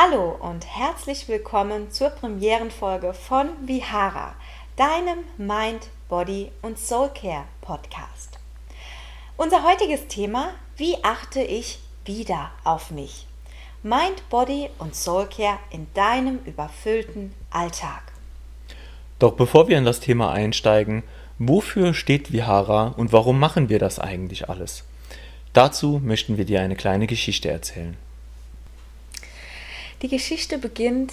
Hallo und herzlich willkommen zur Premierenfolge von Vihara, deinem Mind, Body und Soul Care Podcast. Unser heutiges Thema, wie achte ich wieder auf mich? Mind, Body und Soul Care in deinem überfüllten Alltag. Doch bevor wir in das Thema einsteigen, wofür steht Vihara und warum machen wir das eigentlich alles? Dazu möchten wir dir eine kleine Geschichte erzählen. Die Geschichte beginnt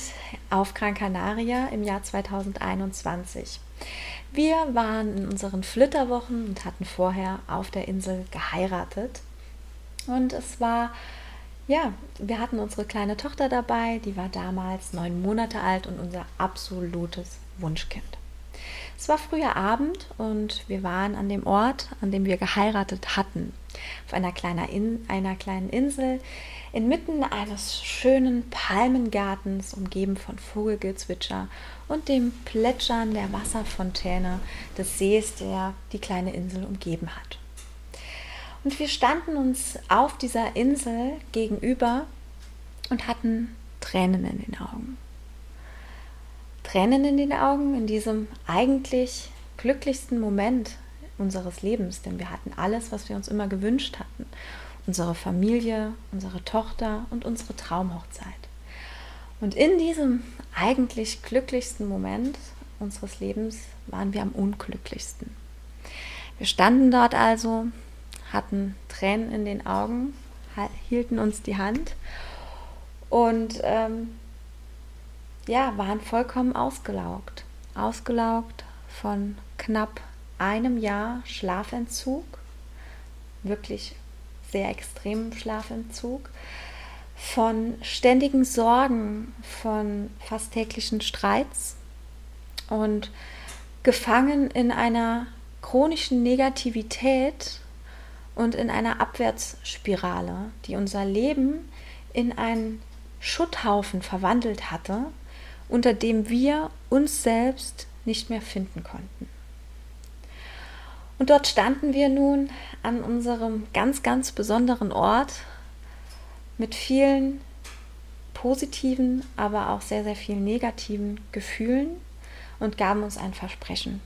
auf Gran Canaria im Jahr 2021. Wir waren in unseren Flitterwochen und hatten vorher auf der Insel geheiratet. Und es war, ja, wir hatten unsere kleine Tochter dabei, die war damals neun Monate alt und unser absolutes Wunschkind. Es war früher Abend und wir waren an dem Ort, an dem wir geheiratet hatten, auf einer, kleiner In einer kleinen Insel inmitten eines schönen Palmengartens, umgeben von Vogelgezwitscher und dem Plätschern der Wasserfontäne des Sees, der die kleine Insel umgeben hat. Und wir standen uns auf dieser Insel gegenüber und hatten Tränen in den Augen. Tränen in den Augen in diesem eigentlich glücklichsten Moment unseres Lebens, denn wir hatten alles, was wir uns immer gewünscht hatten unsere Familie, unsere Tochter und unsere Traumhochzeit. Und in diesem eigentlich glücklichsten Moment unseres Lebens waren wir am unglücklichsten. Wir standen dort also, hatten Tränen in den Augen, hielten uns die Hand und ähm, ja, waren vollkommen ausgelaugt. Ausgelaugt von knapp einem Jahr Schlafentzug, wirklich sehr extremen Schlafentzug, von ständigen Sorgen, von fast täglichen Streits. Und gefangen in einer chronischen Negativität und in einer Abwärtsspirale, die unser Leben in einen Schutthaufen verwandelt hatte, unter dem wir uns selbst nicht mehr finden konnten. Und dort standen wir nun an unserem ganz, ganz besonderen Ort mit vielen positiven, aber auch sehr, sehr vielen negativen Gefühlen und gaben uns ein Versprechen.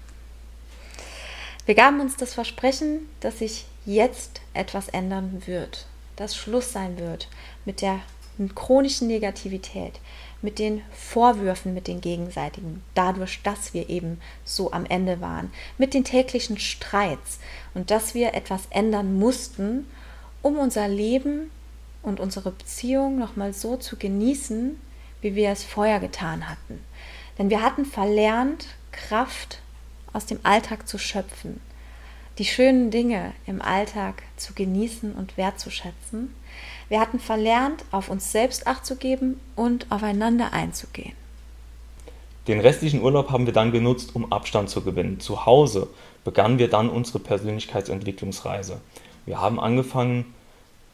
Wir gaben uns das Versprechen, dass sich jetzt etwas ändern wird, dass Schluss sein wird mit der chronischen Negativität, mit den Vorwürfen, mit den gegenseitigen, dadurch, dass wir eben so am Ende waren, mit den täglichen Streits. Und dass wir etwas ändern mussten, um unser Leben und unsere Beziehung nochmal so zu genießen, wie wir es vorher getan hatten. Denn wir hatten verlernt, Kraft aus dem Alltag zu schöpfen, die schönen Dinge im Alltag zu genießen und wertzuschätzen. Wir hatten verlernt, auf uns selbst acht zu geben und aufeinander einzugehen. Den restlichen Urlaub haben wir dann genutzt, um Abstand zu gewinnen. Zu Hause begannen wir dann unsere Persönlichkeitsentwicklungsreise. Wir haben angefangen,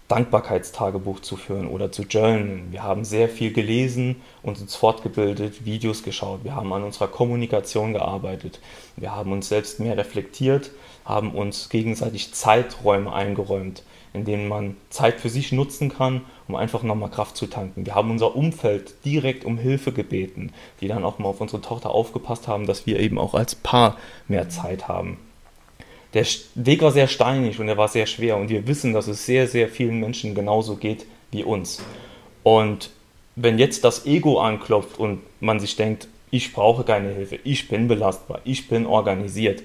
Dankbarkeitstagebuch zu führen oder zu journalen. Wir haben sehr viel gelesen und uns fortgebildet, Videos geschaut. Wir haben an unserer Kommunikation gearbeitet. Wir haben uns selbst mehr reflektiert, haben uns gegenseitig Zeiträume eingeräumt, in denen man Zeit für sich nutzen kann, um einfach nochmal Kraft zu tanken. Wir haben unser Umfeld direkt um Hilfe gebeten, die dann auch mal auf unsere Tochter aufgepasst haben, dass wir eben auch als Paar mehr Zeit haben der Weg war sehr steinig und er war sehr schwer und wir wissen, dass es sehr, sehr vielen Menschen genauso geht wie uns. Und wenn jetzt das Ego anklopft und man sich denkt, ich brauche keine Hilfe, ich bin belastbar, ich bin organisiert.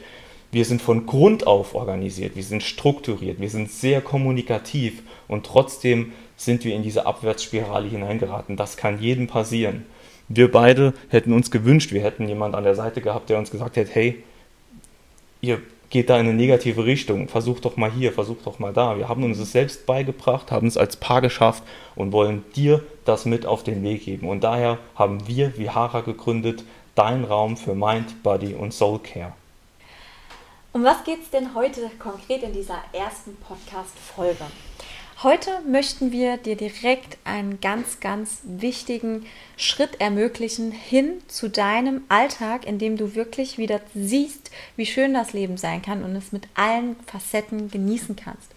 Wir sind von Grund auf organisiert, wir sind strukturiert, wir sind sehr kommunikativ und trotzdem sind wir in diese Abwärtsspirale hineingeraten. Das kann jedem passieren. Wir beide hätten uns gewünscht, wir hätten jemanden an der Seite gehabt, der uns gesagt hätte, hey, ihr geht da in eine negative Richtung. Versuch doch mal hier, versuch doch mal da. Wir haben uns es selbst beigebracht, haben es als Paar geschafft und wollen dir das mit auf den Weg geben. Und daher haben wir Vihara gegründet, dein Raum für Mind, Body und Soul Care. Um was geht es denn heute konkret in dieser ersten Podcast-Folge? Heute möchten wir dir direkt einen ganz, ganz wichtigen Schritt ermöglichen hin zu deinem Alltag, in dem du wirklich wieder siehst, wie schön das Leben sein kann und es mit allen Facetten genießen kannst.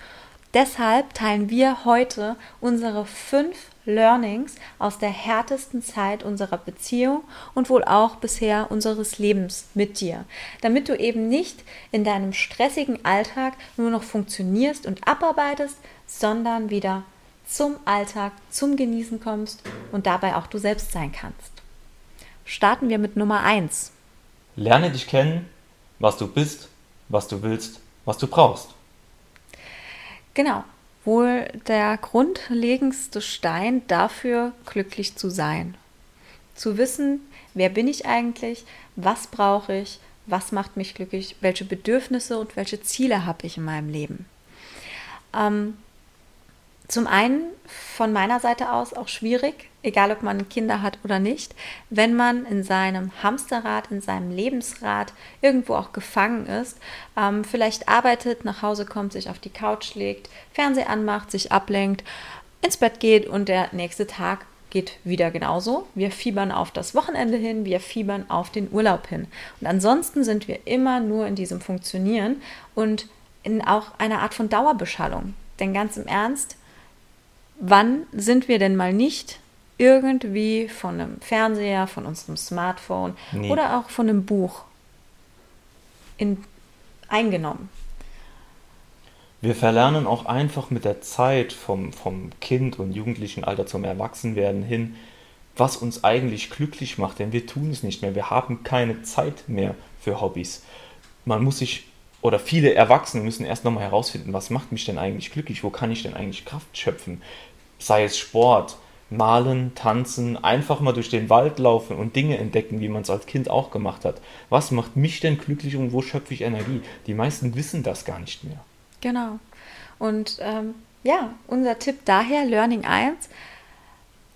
Deshalb teilen wir heute unsere fünf Learnings aus der härtesten Zeit unserer Beziehung und wohl auch bisher unseres Lebens mit dir, damit du eben nicht in deinem stressigen Alltag nur noch funktionierst und abarbeitest, sondern wieder zum Alltag, zum Genießen kommst und dabei auch du selbst sein kannst. Starten wir mit Nummer 1. Lerne dich kennen, was du bist, was du willst, was du brauchst. Genau, wohl der grundlegendste Stein dafür, glücklich zu sein. Zu wissen, wer bin ich eigentlich, was brauche ich, was macht mich glücklich, welche Bedürfnisse und welche Ziele habe ich in meinem Leben. Ähm, zum einen von meiner Seite aus auch schwierig, egal ob man Kinder hat oder nicht, wenn man in seinem Hamsterrad, in seinem Lebensrad irgendwo auch gefangen ist, ähm, vielleicht arbeitet, nach Hause kommt, sich auf die Couch legt, Fernseher anmacht, sich ablenkt, ins Bett geht und der nächste Tag geht wieder genauso. Wir fiebern auf das Wochenende hin, wir fiebern auf den Urlaub hin. Und ansonsten sind wir immer nur in diesem Funktionieren und in auch einer Art von Dauerbeschallung. Denn ganz im Ernst, wann sind wir denn mal nicht irgendwie von einem Fernseher, von unserem Smartphone nee. oder auch von einem Buch in, eingenommen? Wir verlernen auch einfach mit der Zeit vom, vom Kind und jugendlichen Alter zum Erwachsenwerden hin, was uns eigentlich glücklich macht, denn wir tun es nicht mehr. Wir haben keine Zeit mehr für Hobbys. Man muss sich, oder viele Erwachsene müssen erst nochmal herausfinden, was macht mich denn eigentlich glücklich, wo kann ich denn eigentlich Kraft schöpfen sei es Sport, Malen, Tanzen, einfach mal durch den Wald laufen und Dinge entdecken, wie man es als Kind auch gemacht hat. Was macht mich denn glücklich und wo schöpfe ich Energie? Die meisten wissen das gar nicht mehr. Genau. Und ähm, ja, unser Tipp daher, Learning 1,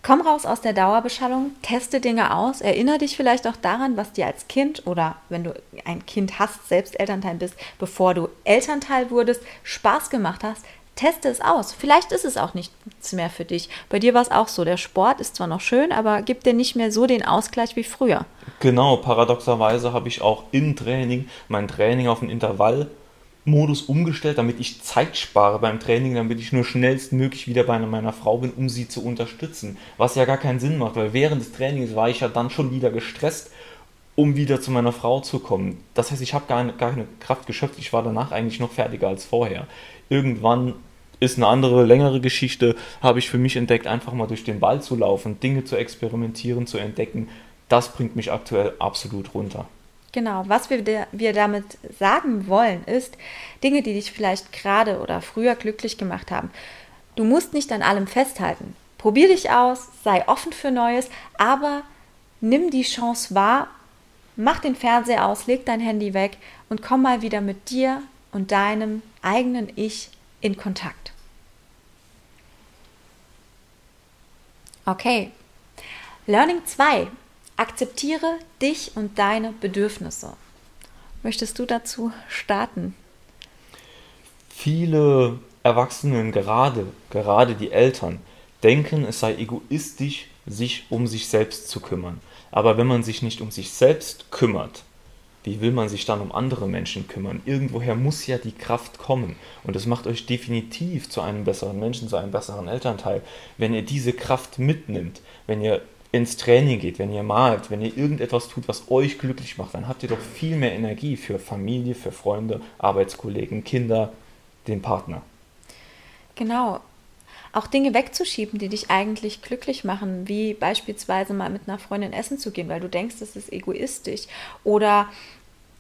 komm raus aus der Dauerbeschallung, teste Dinge aus, erinnere dich vielleicht auch daran, was dir als Kind oder wenn du ein Kind hast, selbst Elternteil bist, bevor du Elternteil wurdest, Spaß gemacht hast, teste es aus. Vielleicht ist es auch nichts mehr für dich. Bei dir war es auch so. Der Sport ist zwar noch schön, aber gibt dir nicht mehr so den Ausgleich wie früher. Genau, paradoxerweise habe ich auch im Training mein Training auf den Intervallmodus umgestellt, damit ich Zeit spare beim Training, damit ich nur schnellstmöglich wieder bei meiner Frau bin, um sie zu unterstützen. Was ja gar keinen Sinn macht, weil während des Trainings war ich ja dann schon wieder gestresst, um wieder zu meiner Frau zu kommen. Das heißt, ich habe gar, gar keine Kraft geschöpft. Ich war danach eigentlich noch fertiger als vorher. Irgendwann ist eine andere, längere Geschichte, habe ich für mich entdeckt, einfach mal durch den Wald zu laufen, Dinge zu experimentieren, zu entdecken. Das bringt mich aktuell absolut runter. Genau, was wir, wir damit sagen wollen, ist, Dinge, die dich vielleicht gerade oder früher glücklich gemacht haben. Du musst nicht an allem festhalten. Probier dich aus, sei offen für Neues, aber nimm die Chance wahr, mach den Fernseher aus, leg dein Handy weg und komm mal wieder mit dir und deinem eigenen Ich in Kontakt. Okay. Learning 2. Akzeptiere dich und deine Bedürfnisse. Möchtest du dazu starten? Viele Erwachsenen, gerade, gerade die Eltern, denken, es sei egoistisch, sich um sich selbst zu kümmern. Aber wenn man sich nicht um sich selbst kümmert, wie will man sich dann um andere Menschen kümmern? Irgendwoher muss ja die Kraft kommen. Und es macht euch definitiv zu einem besseren Menschen, zu einem besseren Elternteil, wenn ihr diese Kraft mitnimmt, wenn ihr ins Training geht, wenn ihr malt, wenn ihr irgendetwas tut, was euch glücklich macht, dann habt ihr doch viel mehr Energie für Familie, für Freunde, Arbeitskollegen, Kinder, den Partner. Genau. Auch Dinge wegzuschieben, die dich eigentlich glücklich machen, wie beispielsweise mal mit einer Freundin essen zu gehen, weil du denkst, das ist egoistisch. Oder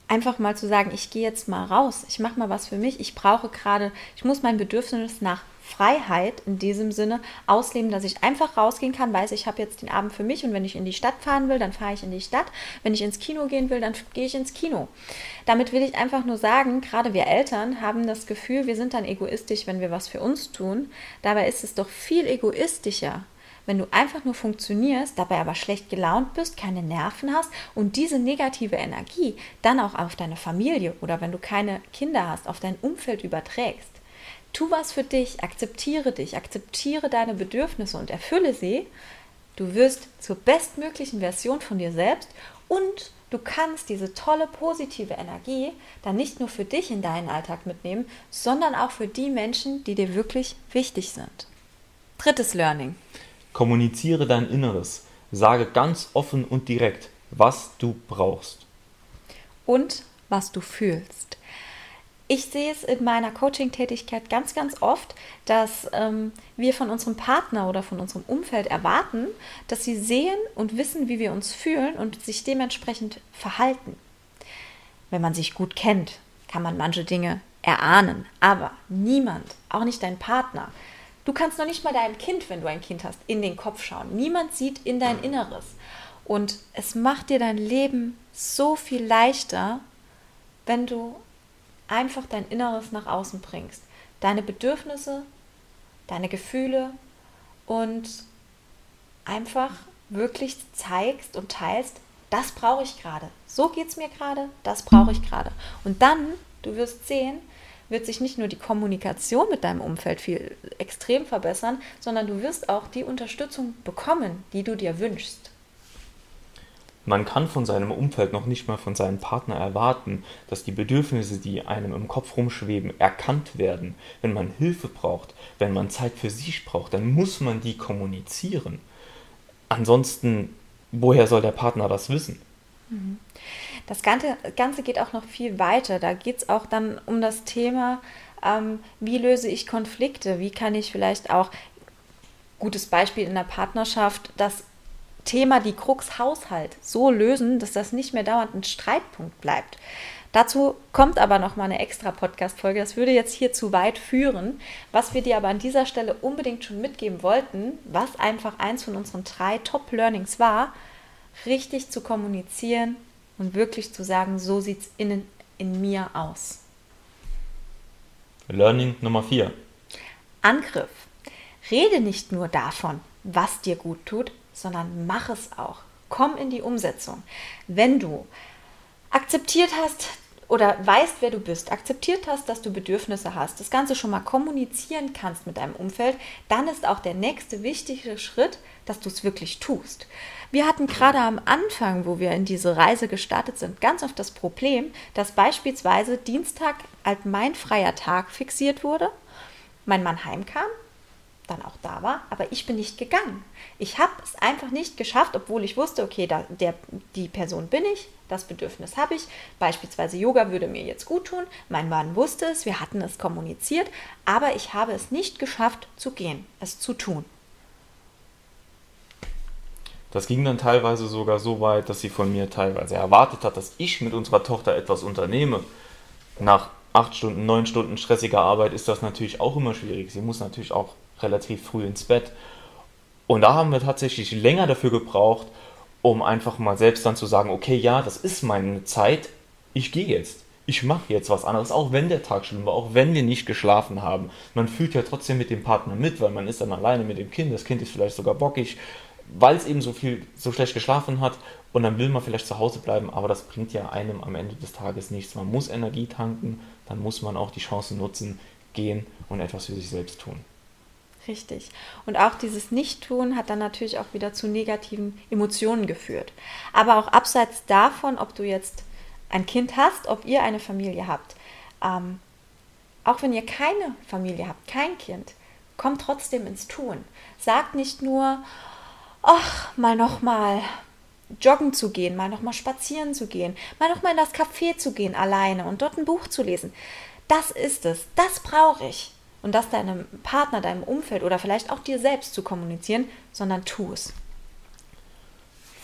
einfach mal zu sagen, ich gehe jetzt mal raus, ich mache mal was für mich, ich brauche gerade, ich muss mein Bedürfnis nach Freiheit in diesem Sinne ausleben, dass ich einfach rausgehen kann, weiß, ich habe jetzt den Abend für mich und wenn ich in die Stadt fahren will, dann fahre ich in die Stadt. Wenn ich ins Kino gehen will, dann gehe ich ins Kino. Damit will ich einfach nur sagen, gerade wir Eltern haben das Gefühl, wir sind dann egoistisch, wenn wir was für uns tun. Dabei ist es doch viel egoistischer, wenn du einfach nur funktionierst, dabei aber schlecht gelaunt bist, keine Nerven hast und diese negative Energie dann auch auf deine Familie oder wenn du keine Kinder hast, auf dein Umfeld überträgst. Tu was für dich, akzeptiere dich, akzeptiere deine Bedürfnisse und erfülle sie. Du wirst zur bestmöglichen Version von dir selbst und du kannst diese tolle positive Energie dann nicht nur für dich in deinen Alltag mitnehmen, sondern auch für die Menschen, die dir wirklich wichtig sind. Drittes Learning Kommuniziere dein Inneres. Sage ganz offen und direkt, was du brauchst. Und was du fühlst. Ich sehe es in meiner Coaching-Tätigkeit ganz, ganz oft, dass ähm, wir von unserem Partner oder von unserem Umfeld erwarten, dass sie sehen und wissen, wie wir uns fühlen und sich dementsprechend verhalten. Wenn man sich gut kennt, kann man manche Dinge erahnen, aber niemand, auch nicht dein Partner, du kannst noch nicht mal deinem Kind, wenn du ein Kind hast, in den Kopf schauen. Niemand sieht in dein Inneres. Und es macht dir dein Leben so viel leichter, wenn du einfach dein Inneres nach außen bringst. Deine Bedürfnisse, deine Gefühle und einfach wirklich zeigst und teilst, das brauche ich gerade. So geht es mir gerade, das brauche ich gerade. Und dann, du wirst sehen, wird sich nicht nur die Kommunikation mit deinem Umfeld viel extrem verbessern, sondern du wirst auch die Unterstützung bekommen, die du dir wünschst. Man kann von seinem Umfeld noch nicht mal von seinem Partner erwarten, dass die Bedürfnisse, die einem im Kopf rumschweben, erkannt werden. Wenn man Hilfe braucht, wenn man Zeit für sich braucht, dann muss man die kommunizieren. Ansonsten, woher soll der Partner das wissen? Mhm. Das Ganze, Ganze geht auch noch viel weiter. Da geht es auch dann um das Thema, ähm, wie löse ich Konflikte? Wie kann ich vielleicht auch, gutes Beispiel in der Partnerschaft, das Thema die Krux Haushalt so lösen, dass das nicht mehr dauernd ein Streitpunkt bleibt. Dazu kommt aber noch mal eine extra Podcast-Folge. Das würde jetzt hier zu weit führen. Was wir dir aber an dieser Stelle unbedingt schon mitgeben wollten, was einfach eins von unseren drei Top-Learnings war, richtig zu kommunizieren und wirklich zu sagen, so sieht es innen in mir aus. Learning Nummer 4. Angriff. Rede nicht nur davon, was dir gut tut, sondern mach es auch. Komm in die Umsetzung. Wenn du akzeptiert hast oder weißt, wer du bist, akzeptiert hast, dass du Bedürfnisse hast, das Ganze schon mal kommunizieren kannst mit deinem Umfeld, dann ist auch der nächste wichtige Schritt, dass du es wirklich tust. Wir hatten gerade am Anfang, wo wir in diese Reise gestartet sind, ganz oft das Problem, dass beispielsweise Dienstag als mein freier Tag fixiert wurde, mein Mann heimkam, dann auch da war, aber ich bin nicht gegangen. Ich habe es einfach nicht geschafft, obwohl ich wusste, okay, da, der, die Person bin ich, das Bedürfnis habe ich. Beispielsweise Yoga würde mir jetzt gut tun. Mein Mann wusste es, wir hatten es kommuniziert, aber ich habe es nicht geschafft zu gehen, es zu tun. Das ging dann teilweise sogar so weit, dass sie von mir teilweise erwartet hat, dass ich mit unserer Tochter etwas unternehme. Nach acht Stunden, neun Stunden stressiger Arbeit ist das natürlich auch immer schwierig. Sie muss natürlich auch relativ früh ins Bett. Und da haben wir tatsächlich länger dafür gebraucht, um einfach mal selbst dann zu sagen, okay, ja, das ist meine Zeit, ich gehe jetzt. Ich mache jetzt was anderes, auch wenn der Tag schlimm war, auch wenn wir nicht geschlafen haben. Man fühlt ja trotzdem mit dem Partner mit, weil man ist dann alleine mit dem Kind, das Kind ist vielleicht sogar bockig, weil es eben so viel, so schlecht geschlafen hat und dann will man vielleicht zu Hause bleiben, aber das bringt ja einem am Ende des Tages nichts. Man muss Energie tanken, dann muss man auch die Chance nutzen, gehen und etwas für sich selbst tun. Richtig. Und auch dieses Nichttun hat dann natürlich auch wieder zu negativen Emotionen geführt. Aber auch abseits davon, ob du jetzt ein Kind hast, ob ihr eine Familie habt, ähm, auch wenn ihr keine Familie habt, kein Kind, kommt trotzdem ins Tun. Sagt nicht nur, ach, mal noch mal joggen zu gehen, mal noch mal spazieren zu gehen, mal noch mal in das Café zu gehen alleine und dort ein Buch zu lesen. Das ist es. Das brauche ich und das deinem Partner, deinem Umfeld oder vielleicht auch dir selbst zu kommunizieren, sondern tu es.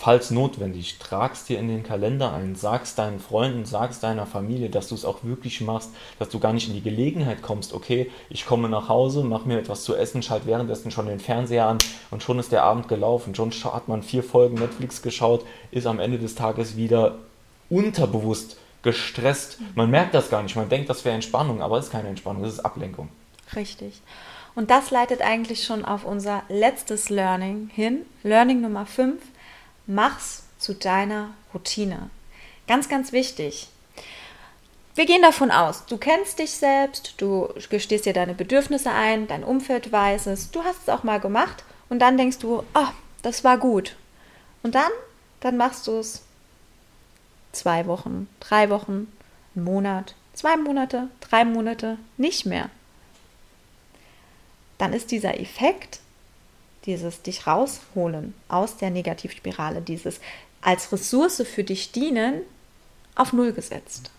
Falls notwendig, tragst dir in den Kalender ein, sagst deinen Freunden, sagst deiner Familie, dass du es auch wirklich machst, dass du gar nicht in die Gelegenheit kommst, okay, ich komme nach Hause, mach mir etwas zu essen, schalte währenddessen schon den Fernseher an und schon ist der Abend gelaufen, schon hat man vier Folgen Netflix geschaut, ist am Ende des Tages wieder unterbewusst gestresst. Man merkt das gar nicht, man denkt, das wäre Entspannung, aber es ist keine Entspannung, das ist Ablenkung. Richtig. Und das leitet eigentlich schon auf unser letztes Learning hin. Learning Nummer 5. Mach's zu deiner Routine. Ganz, ganz wichtig. Wir gehen davon aus, du kennst dich selbst, du gestehst dir deine Bedürfnisse ein, dein Umfeld weiß es, du hast es auch mal gemacht und dann denkst du, oh, das war gut. Und dann, dann machst du es zwei Wochen, drei Wochen, einen Monat, zwei Monate, drei Monate nicht mehr dann ist dieser Effekt dieses dich rausholen aus der Negativspirale, dieses als Ressource für dich dienen, auf Null gesetzt.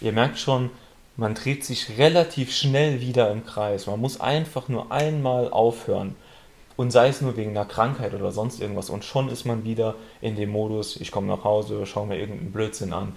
Ihr merkt schon, man dreht sich relativ schnell wieder im Kreis. Man muss einfach nur einmal aufhören. Und sei es nur wegen einer Krankheit oder sonst irgendwas. Und schon ist man wieder in dem Modus, ich komme nach Hause, schaue mir irgendeinen Blödsinn an.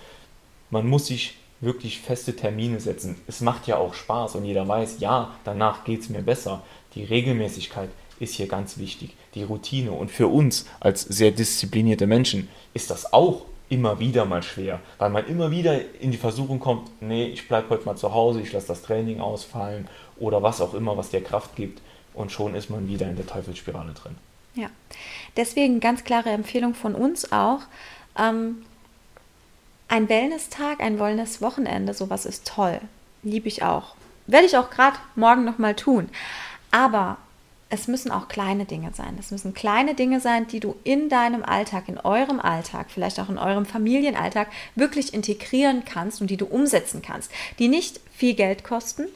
Man muss sich wirklich feste Termine setzen. Es macht ja auch Spaß und jeder weiß, ja, danach geht es mir besser. Die Regelmäßigkeit ist hier ganz wichtig. Die Routine. Und für uns als sehr disziplinierte Menschen ist das auch immer wieder mal schwer, weil man immer wieder in die Versuchung kommt, nee, ich bleibe heute mal zu Hause, ich lasse das Training ausfallen oder was auch immer, was dir Kraft gibt und schon ist man wieder in der Teufelsspirale drin. Ja, deswegen ganz klare Empfehlung von uns auch. Ähm, ein Wellness-Tag, ein Wellness-Wochenende, sowas ist toll. Liebe ich auch. Werde ich auch gerade morgen nochmal tun. Aber es müssen auch kleine Dinge sein. Es müssen kleine Dinge sein, die du in deinem Alltag, in eurem Alltag, vielleicht auch in eurem Familienalltag wirklich integrieren kannst und die du umsetzen kannst, die nicht viel Geld kosten,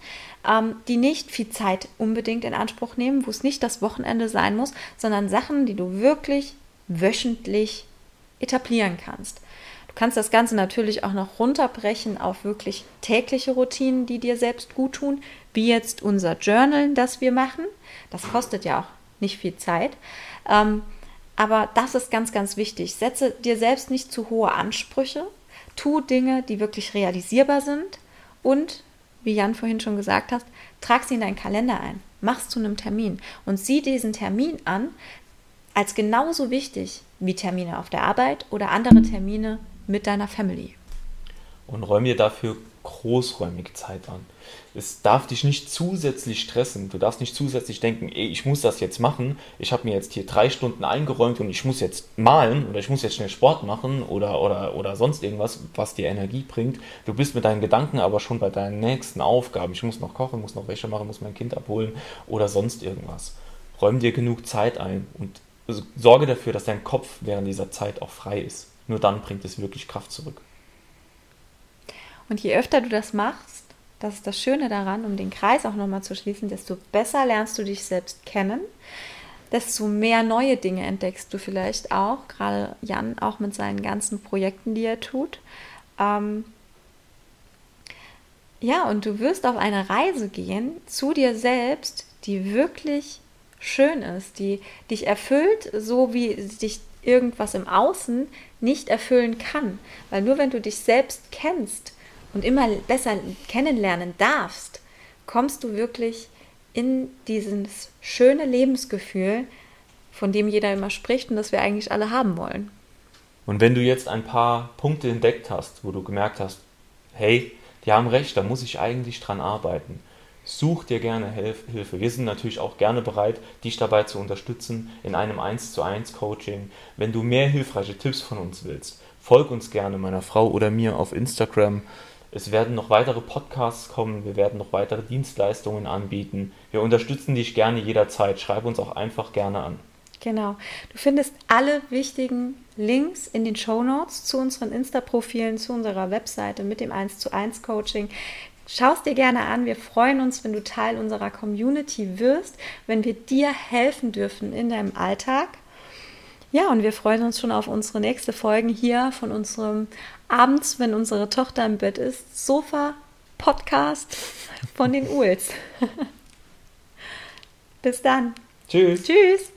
ähm, die nicht viel Zeit unbedingt in Anspruch nehmen, wo es nicht das Wochenende sein muss, sondern Sachen, die du wirklich wöchentlich etablieren kannst. Du kannst das Ganze natürlich auch noch runterbrechen auf wirklich tägliche Routinen, die dir selbst gut tun, wie jetzt unser Journal, das wir machen. Das kostet ja auch nicht viel Zeit. Ähm, aber das ist ganz, ganz wichtig. Setze dir selbst nicht zu hohe Ansprüche. Tu Dinge, die wirklich realisierbar sind. Und, wie Jan vorhin schon gesagt hat, trag sie in deinen Kalender ein. Mach es zu einem Termin und sieh diesen Termin an als genauso wichtig wie Termine auf der Arbeit oder andere Termine mit deiner Family. Und räum dir dafür großräumig Zeit an. Es darf dich nicht zusätzlich stressen. Du darfst nicht zusätzlich denken, ey, ich muss das jetzt machen. Ich habe mir jetzt hier drei Stunden eingeräumt und ich muss jetzt malen oder ich muss jetzt schnell Sport machen oder, oder, oder sonst irgendwas, was dir Energie bringt. Du bist mit deinen Gedanken aber schon bei deinen nächsten Aufgaben. Ich muss noch kochen, muss noch Wäsche machen, muss mein Kind abholen oder sonst irgendwas. Räum dir genug Zeit ein und sorge dafür, dass dein Kopf während dieser Zeit auch frei ist. Nur dann bringt es wirklich Kraft zurück. Und je öfter du das machst, das ist das Schöne daran, um den Kreis auch nochmal zu schließen, desto besser lernst du dich selbst kennen, desto mehr neue Dinge entdeckst du vielleicht auch, gerade Jan auch mit seinen ganzen Projekten, die er tut. Ähm ja, und du wirst auf eine Reise gehen zu dir selbst, die wirklich schön ist, die dich erfüllt, so wie dich irgendwas im Außen nicht erfüllen kann. Weil nur wenn du dich selbst kennst und immer besser kennenlernen darfst, kommst du wirklich in dieses schöne Lebensgefühl, von dem jeder immer spricht und das wir eigentlich alle haben wollen. Und wenn du jetzt ein paar Punkte entdeckt hast, wo du gemerkt hast, hey, die haben recht, da muss ich eigentlich dran arbeiten, Such dir gerne Hilfe. Wir sind natürlich auch gerne bereit, dich dabei zu unterstützen in einem 1 zu 1 Coaching. Wenn du mehr hilfreiche Tipps von uns willst, folg uns gerne meiner Frau oder mir auf Instagram. Es werden noch weitere Podcasts kommen, wir werden noch weitere Dienstleistungen anbieten. Wir unterstützen dich gerne jederzeit. Schreib uns auch einfach gerne an. Genau. Du findest alle wichtigen Links in den Show Notes zu unseren Insta-Profilen, zu unserer Webseite mit dem 1 zu 1 Coaching. Schau es dir gerne an. Wir freuen uns, wenn du Teil unserer Community wirst, wenn wir dir helfen dürfen in deinem Alltag. Ja, und wir freuen uns schon auf unsere nächste Folgen hier von unserem Abends, wenn unsere Tochter im Bett ist, Sofa-Podcast von den Uls. Bis dann. Tschüss. Tschüss.